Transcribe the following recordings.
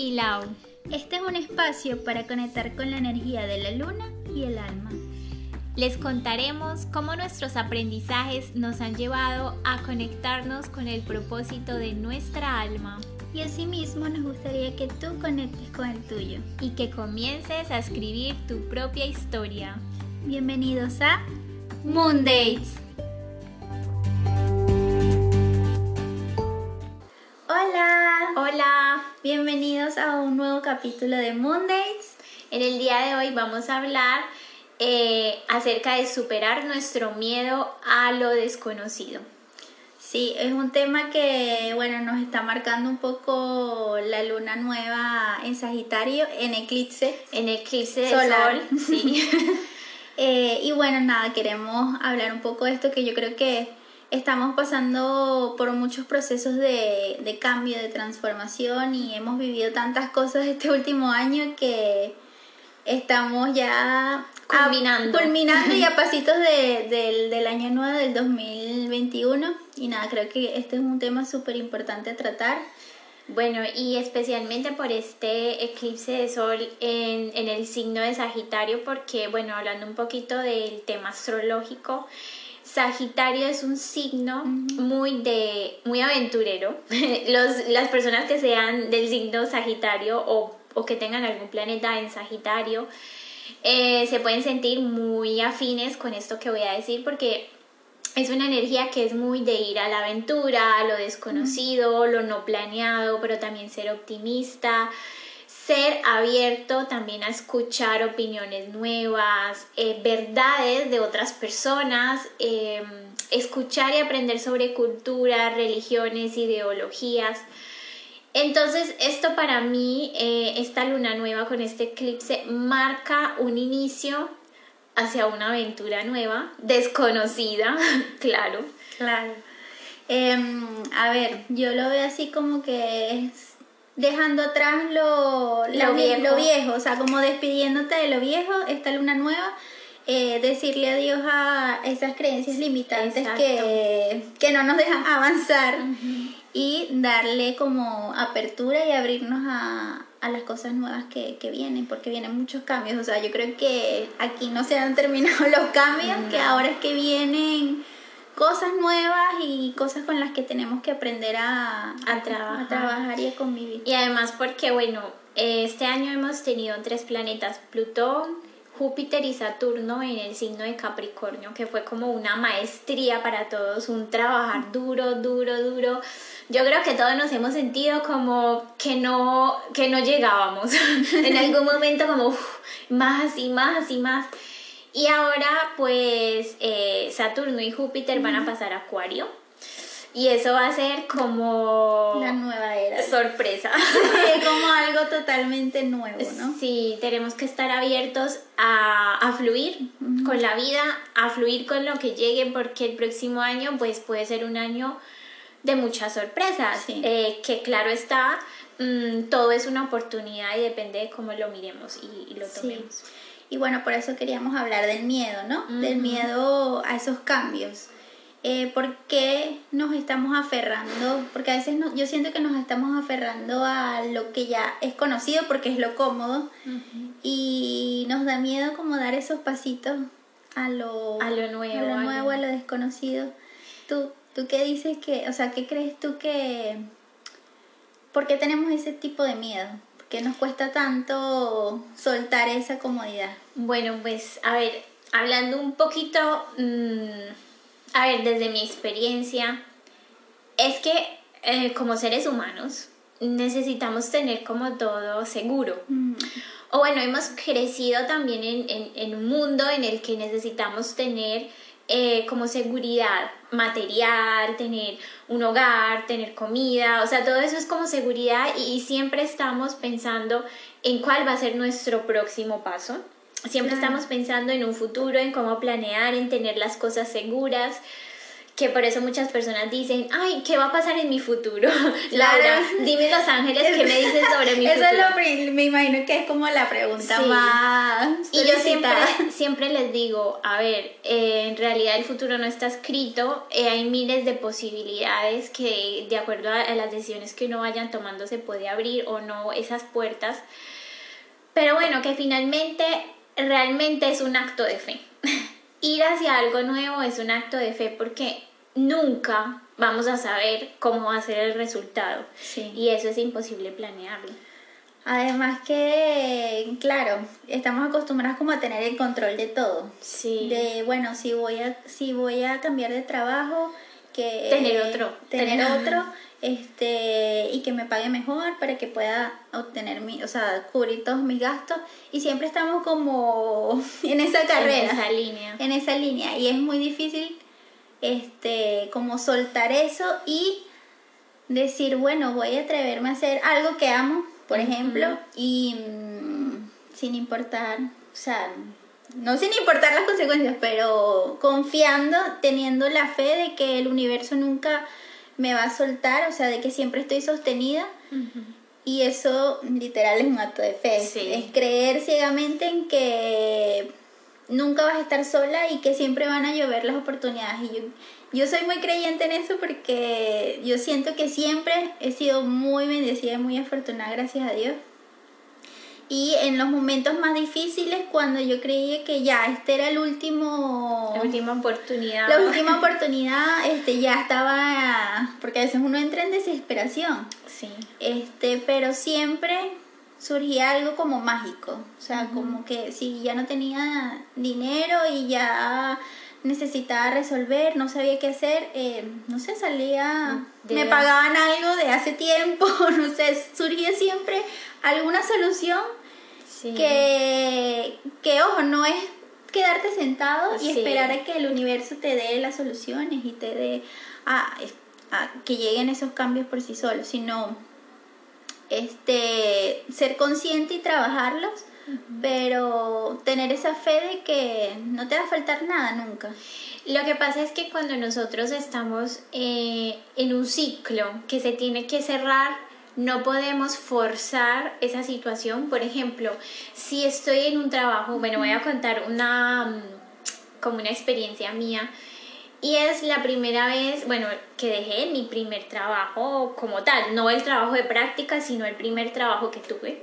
y Lau. Este es un espacio para conectar con la energía de la luna y el alma. Les contaremos cómo nuestros aprendizajes nos han llevado a conectarnos con el propósito de nuestra alma. Y asimismo nos gustaría que tú conectes con el tuyo. Y que comiences a escribir tu propia historia. Bienvenidos a. Hola. Bienvenidos a un nuevo capítulo de Mondays. En el día de hoy vamos a hablar eh, acerca de superar nuestro miedo a lo desconocido. Sí, es un tema que, bueno, nos está marcando un poco la luna nueva en Sagitario, en eclipse. En eclipse de solar. Sol, sí. Eh, y bueno, nada, queremos hablar un poco de esto que yo creo que estamos pasando por muchos procesos de, de cambio, de transformación y hemos vivido tantas cosas este último año que estamos ya culminando, culminando y a pasitos de, del, año nuevo del 2021 y nada, creo que este es un tema súper importante a tratar. Bueno, y especialmente por este eclipse de sol en, en el signo de Sagitario, porque bueno, hablando un poquito del tema astrológico, Sagitario es un signo muy de muy aventurero. Los, las personas que sean del signo Sagitario o, o que tengan algún planeta en Sagitario eh, se pueden sentir muy afines con esto que voy a decir porque es una energía que es muy de ir a la aventura, a lo desconocido, lo no planeado, pero también ser optimista, ser abierto también a escuchar opiniones nuevas, eh, verdades de otras personas, em, escuchar y aprender sobre cultura, religiones, ideologías. Entonces, esto para mí, eh, esta luna nueva con este eclipse, marca un inicio hacia una aventura nueva, desconocida, claro. Claro. Em, a ver, yo lo veo así como que dejando atrás lo, lo, viejo. o sea, como despidiéndote de lo viejo, esta luna nueva, eh, decirle adiós a esas creencias limitantes que, que, no nos dejan avanzar y darle como apertura y abrirnos a, a las cosas nuevas que, que, vienen, porque vienen muchos cambios, o sea, yo creo que aquí no se han terminado los cambios, que ahora es que vienen cosas nuevas y cosas con las que tenemos que aprender a, a, trabajar. a trabajar y a convivir. Y además porque, bueno, este año hemos tenido tres planetas, Plutón, Júpiter y Saturno en el signo de Capricornio, que fue como una maestría para todos, un trabajar duro, duro, duro. Yo creo que todos nos hemos sentido como que no, que no llegábamos. en algún momento como más y más y más. Y ahora pues eh, Saturno y Júpiter van a pasar a Acuario. Y eso va a ser como... La nueva era. Sorpresa. como algo totalmente nuevo, ¿no? Sí, tenemos que estar abiertos a, a fluir con la vida, a fluir con lo que llegue, porque el próximo año pues puede ser un año de muchas sorpresas. Eh, que claro está, mm, todo es una oportunidad y depende de cómo lo miremos y, lo tomemos. Y bueno, por eso queríamos hablar del miedo, ¿no? Del miedo a esos cambios. Eh, ¿Por qué nos estamos aferrando? Porque a veces yo siento que nos estamos aferrando a lo que ya es conocido porque es lo cómodo y nos da miedo como dar esos pasitos a lo, a lo nuevo, a lo, nuevo, a lo desconocido. ¿Tú, ¿Tú qué dices que, o sea, qué crees tú que, por qué tenemos ese tipo de miedo? ¿Qué nos cuesta tanto soltar esa comodidad? Bueno, pues a ver, hablando un poquito, mm, a ver, desde mi experiencia, es que eh, como seres humanos necesitamos tener como todo seguro. Mm. O bueno, hemos crecido también en, en un mundo en el que necesitamos tener eh, como seguridad material, tener un hogar, tener comida, o sea, todo eso es como seguridad y, siempre estamos pensando en cuál va a ser nuestro próximo paso. Siempre estamos pensando en un futuro, en cómo planear, en tener las cosas seguras que por eso muchas personas dicen, ay, ¿qué va a pasar en mi futuro? Laura, dime Los Ángeles, ¿qué me dices sobre mi futuro? Eso es lo, me imagino que es como la pregunta más... Y yo siempre, siempre les digo, a ver, eh, en realidad el futuro no está escrito, eh, hay miles de posibilidades que de acuerdo a, a las decisiones que uno vayan tomando se puede abrir o no esas puertas, pero bueno, que finalmente realmente es un acto de fe. Ir hacia algo nuevo es un acto de fe porque nunca vamos a saber cómo va a ser el resultado. Y eso es imposible planearlo. Además que, claro, estamos acostumbrados como a tener el control de todo. Sí. De, bueno, si voy a, si voy a cambiar de trabajo, que... Tener otro. Tener, otro, este, y que me pague mejor para que pueda obtener mi, o sea, cubrir todos mis gastos. Y siempre estamos como en esa carrera. En esa línea. En esa línea. Y es muy difícil este, como soltar eso y decir, bueno, voy a atreverme a hacer algo que amo, por ejemplo, y mm, sin importar, o sea, no sin importar las consecuencias, pero confiando, teniendo la fe de que el universo nunca me va a soltar, o sea, de que siempre estoy sostenida. Y eso literal es un acto de fe. Es creer ciegamente en que nunca vas a estar sola y que siempre van a llover las oportunidades. Y yo, yo soy muy creyente en eso porque yo siento que siempre he sido muy bendecida y muy afortunada, gracias a Dios. Y en los momentos más difíciles, cuando yo creía que ya este era el último... La última oportunidad. La última oportunidad, este, ya estaba... Porque a veces uno entra en desesperación. Sí. Este, pero siempre surgía algo como mágico. O sea, como que si ya no tenía dinero y ya necesitaba resolver, no sabía qué hacer, eh, no sé, salía, me pagaban algo de hace tiempo, no sé, surgía siempre alguna solución que, que, ojo, no es quedarte sentado y esperar a que el universo te dé las soluciones y te dé a, a que lleguen esos cambios por sí solos, sino este, ser consciente y trabajarlos, pero tener esa fe de que no te va a faltar nada nunca. Lo que pasa es que cuando nosotros estamos eh, en un ciclo que se tiene que cerrar, no podemos forzar esa situación. Por ejemplo, si estoy en un trabajo, bueno, voy a contar una mm, como una experiencia mía y es la primera vez, bueno, que dejé mi primer trabajo como tal, no el trabajo de práctica, sino el primer trabajo que tuve.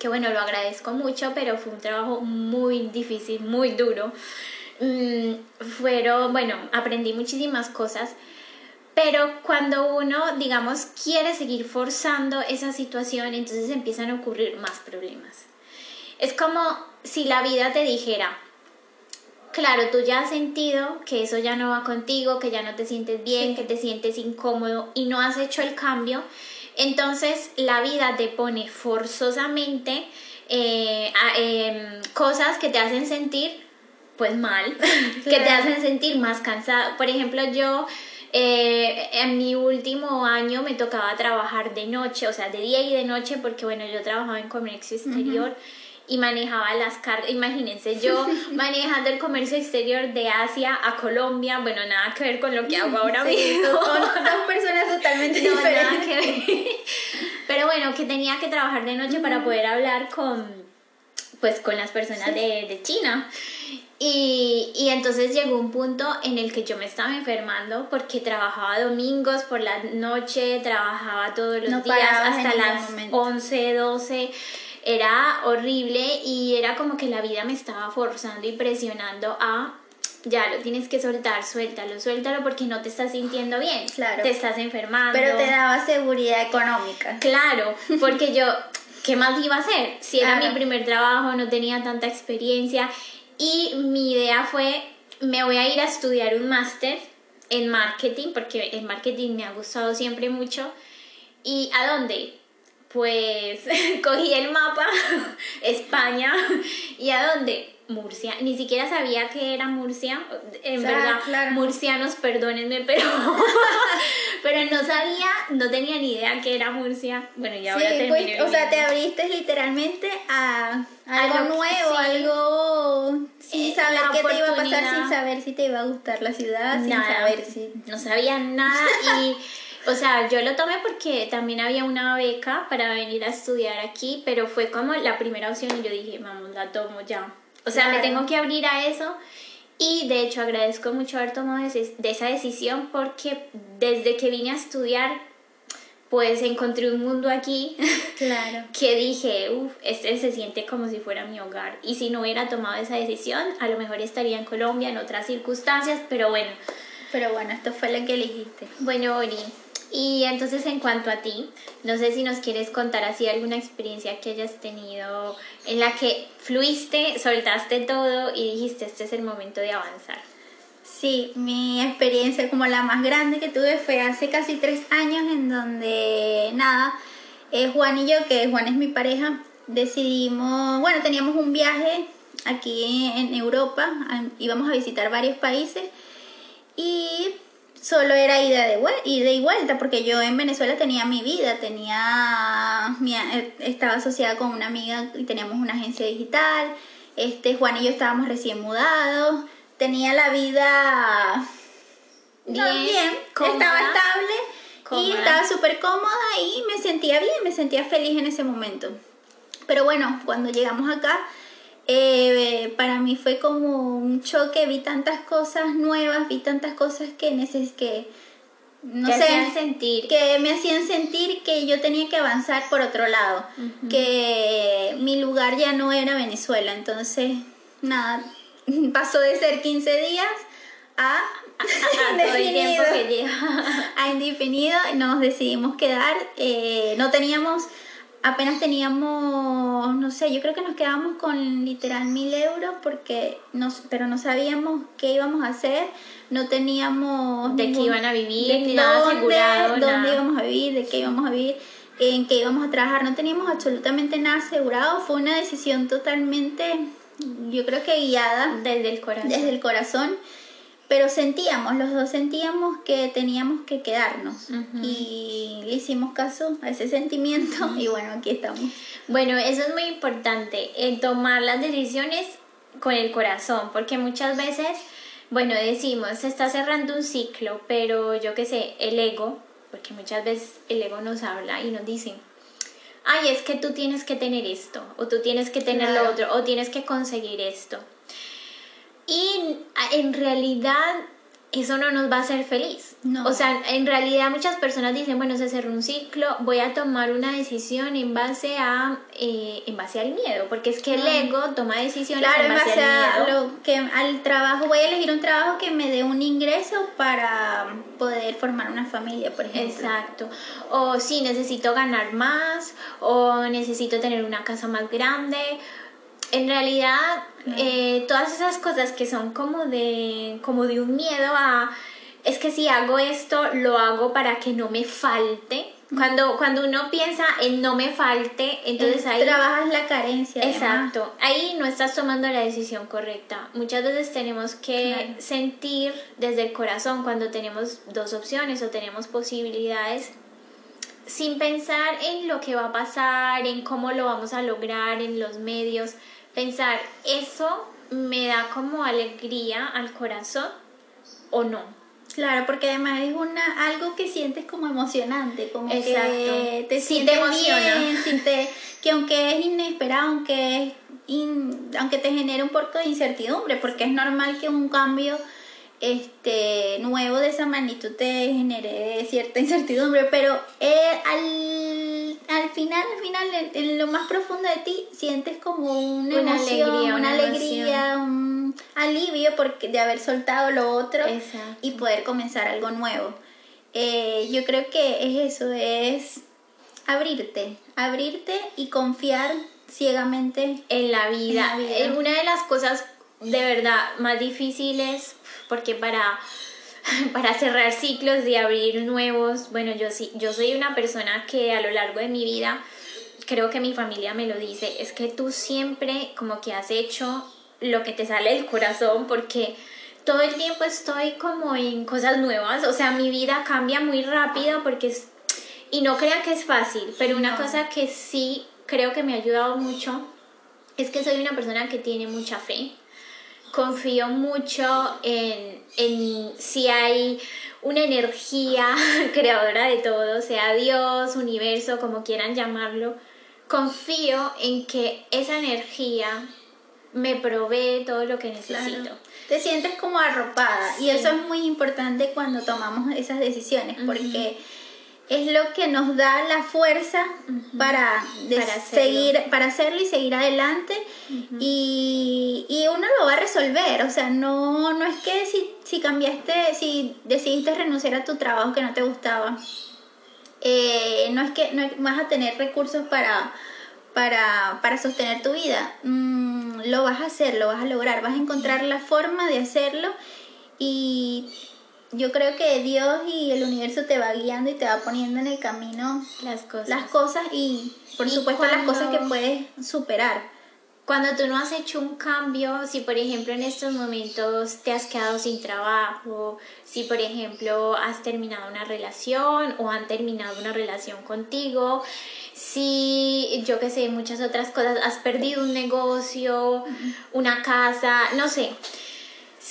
Que bueno, lo agradezco mucho, pero fue un trabajo muy difícil, muy duro. Mm, fueron, bueno, aprendí muchísimas cosas, pero cuando uno, digamos, quiere seguir forzando esa situación, entonces empiezan a ocurrir más problemas. Es como si la vida te dijera, claro, tú ya has sentido que eso ya no va contigo, que ya no te sientes bien, que te sientes incómodo y no has hecho el cambio, entonces la vida te pone forzosamente eh, em, cosas que te hacen sentir pues mal, que te hacen sentir más cansado. Por ejemplo, yo eh, en mi último año me tocaba trabajar de noche, o sea, de día y de noche, porque bueno, yo trabajaba en comercio exterior y manejaba las cargas. Imagínense, yo manejando el comercio exterior de Asia a Colombia, bueno, nada que ver con lo que hago ahora mismo. Son dos personas totalmente diferentes. Pero bueno, que tenía que trabajar de noche para poder hablar con pues con las personas de, de, China. Y, y, entonces llegó un punto en el que yo me estaba enfermando porque trabajaba domingos por la noche, trabajaba todos los días hasta las 11, 12 era horrible y era como que la vida me estaba forzando y presionando a ya lo tienes que soltar, suéltalo, suéltalo porque no te estás sintiendo bien. Claro. Te estás enfermando. Pero te daba seguridad económica. Claro, porque yo, ¿qué más iba a hacer? Si era mi primer trabajo, no tenía tanta experiencia y mi idea fue, me voy a ir a estudiar un máster en marketing, porque el marketing me ha gustado siempre mucho. ¿Y a dónde? pues cogí el mapa, España, ¿y a dónde? Murcia. Ni siquiera sabía que era Murcia. En verdad, murcianos, perdónenme, pero, pero no sabía, no tenía ni idea que era Murcia. Bueno, ya voy a pues, O sea, te abriste literalmente a algo, nuevo, algo sin eh, saber qué te iba a pasar, sin saber si te iba a gustar la ciudad, sin saber si. No sabía nada y. O sea, yo lo tomé porque también había una beca para venir a estudiar aquí, pero fue como la primera opción y yo dije, vamos, la tomo ya. O sea, me tengo que abrir a eso. Y de hecho agradezco mucho haber tomado de esa decisión porque desde que vine a estudiar, pues encontré un mundo aquí claro. que dije, uff, este se siente como si fuera mi hogar. Y si no hubiera tomado esa decisión, a lo mejor estaría en Colombia en otras circunstancias, pero bueno. Pero bueno, esto fue lo que elegiste. Bueno, Ori, y entonces en cuanto a ti, no sé si nos quieres contar así alguna experiencia que hayas tenido en la que fluiste, soltaste todo y dijiste, este es el momento de avanzar. Sí, mi experiencia como la más grande que tuve fue hace casi tres años en donde, nada, eh, Juan y yo, que Juan es mi pareja, decidimos, bueno, teníamos un viaje aquí en Europa, íbamos a visitar varios países y solo era ida, de ida y vuelta, porque yo en Venezuela tenía mi vida, tenía eh, estaba asociada con una amiga y teníamos una agencia digital, este Juan y yo estábamos recién mudados, tenía la vida bien, estaba estable y estaba súper cómoda y me sentía bien, me sentía feliz en ese momento. Pero bueno, cuando llegamos acá, eh, para mí fue como un choque, vi tantas cosas nuevas, vi tantas cosas que neces que no sé, hacían sentir. que me hacían sentir que yo tenía que avanzar por otro lado, que mi lugar ya no era Venezuela, entonces nada, pasó de ser 15 días a, indefinido, a indefinido, nos decidimos quedar, eh, no teníamos apenas teníamos, no sé, yo creo que nos quedamos con literal mil euros porque nos, pero no sabíamos qué íbamos a hacer, no teníamos de qué iban a vivir, de nada dónde, asegurado, dónde íbamos a vivir, de qué íbamos a vivir, en qué íbamos a trabajar, no teníamos absolutamente nada asegurado, fue una decisión totalmente, yo creo que guiada desde el corazón. Desde el corazón pero sentíamos, los dos sentíamos que teníamos que quedarnos y le hicimos caso a ese sentimiento y bueno, aquí estamos. Bueno, eso es muy importante, el tomar las decisiones con el corazón, porque muchas veces, bueno, decimos, se está cerrando un ciclo, pero yo qué sé, el ego, porque muchas veces el ego nos habla y nos dice, ay, es que tú tienes que tener esto, o tú tienes que tener lo otro, o tienes que conseguir esto. Y en realidad eso no nos va a hacer feliz. O sea, en realidad muchas personas dicen, bueno, se cerró un ciclo, voy a tomar una decisión en base a eh, en base al miedo, porque es que el ego toma decisiones en base, al miedo. que al trabajo, voy a elegir un trabajo que me dé un ingreso para poder formar una familia, por ejemplo. Exacto. O si necesito ganar más, o necesito tener una casa más grande, en realidad eh, todas esas cosas que son como de, como de un miedo a, es que si hago esto, lo hago para que no me falte. Cuando, cuando uno piensa en no me falte, entonces ahí... Trabajas la carencia. Exacto. Ahí no estás tomando la decisión correcta. Muchas veces tenemos que sentir desde el corazón cuando tenemos dos opciones o tenemos posibilidades sin pensar en lo que va a pasar, en cómo lo vamos a lograr, en los medios pensar, ¿eso me da como alegría al corazón o no? Claro, porque además es una algo que sientes como emocionante, como que te sientes bien, que aunque es inesperado, aunque aunque te genere un poco de incertidumbre, porque es normal que un cambio este nuevo de esa magnitud te genere cierta incertidumbre, pero eh, al, al final, al final, en, lo más profundo de ti, sientes como una, alegría, una, alegría, un alivio porque, de haber soltado lo otro y poder comenzar algo nuevo. Eh, yo creo que es eso, es abrirte, abrirte y confiar ciegamente en la vida. En la vida. Una de las cosas de verdad más difíciles porque para, para cerrar ciclos y abrir nuevos, bueno, yo, sí, yo soy una persona que a lo largo de mi vida, creo que mi familia me lo dice, es que tú siempre como que has hecho lo que te sale del corazón porque todo el tiempo estoy como en cosas nuevas, o sea, mi vida cambia muy rápido porque es, y no crean que es fácil, pero una cosa que sí creo que me ha ayudado mucho es que soy una persona que tiene mucha fe. Confío mucho en, en si hay una energía creadora de todo, sea Dios, universo, como quieran llamarlo. Confío en que esa energía me provee todo lo que necesito. Te sientes como arropada y eso es muy importante cuando tomamos esas decisiones porque es lo que nos da la fuerza para, seguir, para hacerlo y seguir adelante. Y, y, uno lo va a resolver, o sea, no, no es que si, si cambiaste, si decidiste renunciar a tu trabajo que no te gustaba, eh, no es que no vas a tener recursos para, para, para sostener tu vida, mm, lo vas a hacer, lo vas a lograr, vas a encontrar la forma de hacerlo y yo creo que Dios y el universo te va guiando y te va poniendo en el camino las cosas, las cosas y por supuesto las cosas que puedes superar. Cuando tú no has hecho un cambio, si por ejemplo en estos momentos te has quedado sin trabajo, si por ejemplo has terminado una relación o han terminado una relación contigo, si yo que sé, muchas otras cosas, has perdido un negocio, una casa, no sé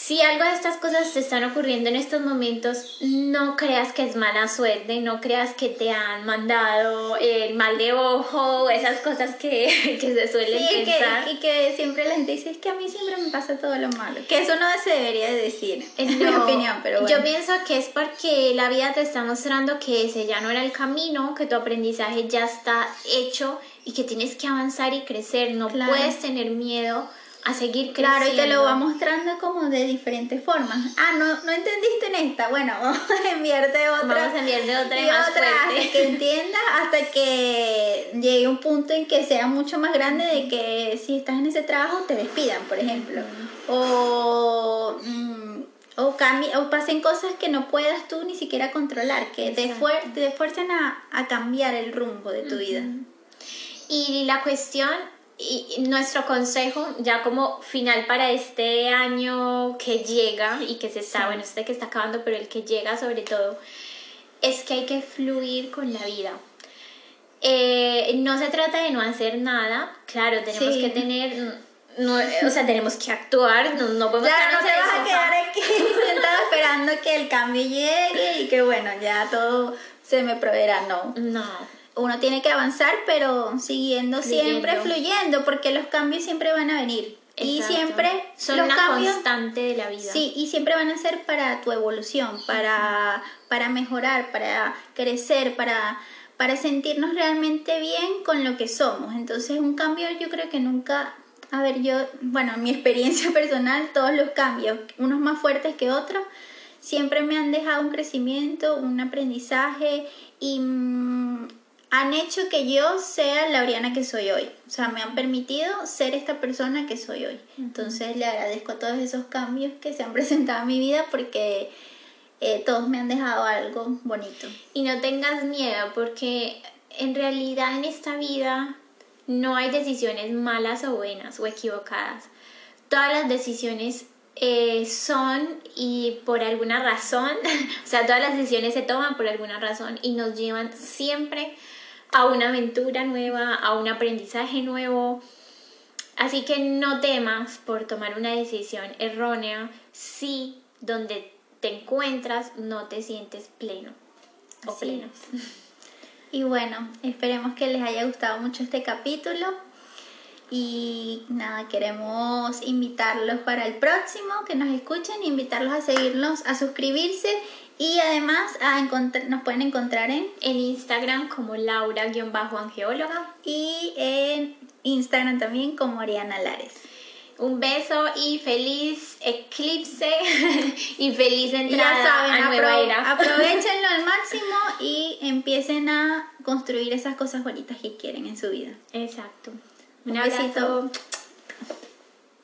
si algo de estas cosas te están ocurriendo en estos momentos, no creas que es mala suerte, no creas que te han mandado el mal de ojo, esas cosas que, que se suelen sí, pensar. Que, y que siempre la gente dice, es que a mí siempre me pasa todo lo malo. Que eso no se debería de decir, en mi opinión, pero bueno. Yo pienso que es porque la vida te está mostrando que ese ya no era el camino, que tu aprendizaje ya está hecho y que tienes que avanzar y crecer, no puedes tener miedo a seguir creciendo. Claro, y te lo va mostrando como de diferentes formas. Ah, no, no entendiste en esta. Bueno, vamos a enviarte otra. Vamos a enviarte otra y, más otra hasta que entiendas, hasta que llegue un punto en que sea mucho más grande de que si estás en ese trabajo te despidan, por ejemplo. O, mm, o, o pasen cosas que no puedas tú ni siquiera controlar, que te, fuer te fuerzan a, a, cambiar el rumbo de tu vida. Y la cuestión y nuestro consejo, ya como final para este año que llega y que se está, bueno, este que está acabando, pero el que llega sobre todo, es que hay que fluir con la vida. Eh, no se trata de no hacer nada, claro, tenemos que tener, no, o sea, tenemos que actuar, no, no podemos claro, no se vas a quedar aquí sentada esperando que el cambio llegue y que bueno, ya todo se me proveerá, no. No uno tiene que avanzar, pero siguiendo siempre fluyendo, porque los cambios siempre van a venir. Y siempre son una constante de la vida. Sí, y siempre van a ser para tu evolución, para, para mejorar, para crecer, para, para sentirnos realmente bien con lo que somos. Entonces, un cambio yo creo que nunca, a ver, yo, bueno, en mi experiencia personal, todos los cambios, unos más fuertes que otros, siempre me han dejado un crecimiento, un aprendizaje y mm, han hecho que yo sea la Oriana que soy hoy. O sea, me han permitido ser esta persona que soy hoy. Entonces le agradezco a todos esos cambios que se han presentado en mi vida porque eh, todos me han dejado algo bonito. Y no tengas miedo porque en realidad en esta vida no hay decisiones malas o buenas o equivocadas. Todas las decisiones eh, son y por alguna razón, o sea, todas las decisiones se toman por alguna razón y nos llevan siempre a una aventura nueva, a un aprendizaje nuevo. Así que no temas por tomar una decisión errónea si donde te encuentras no te sientes pleno o pleno. Y bueno, esperemos que les haya gustado mucho este capítulo. Y nada, queremos invitarlos para el próximo, que nos escuchen, invitarlos a seguirnos, a suscribirse y además a nos pueden encontrar en, en Instagram como Laura-angeóloga y en Instagram también como Ariana Lares. Un beso y feliz eclipse y feliz entrada a nueva era. Aprovechenlo al máximo y empiecen a construir esas cosas bonitas que quieren en su vida. Exacto. Un, Un besito.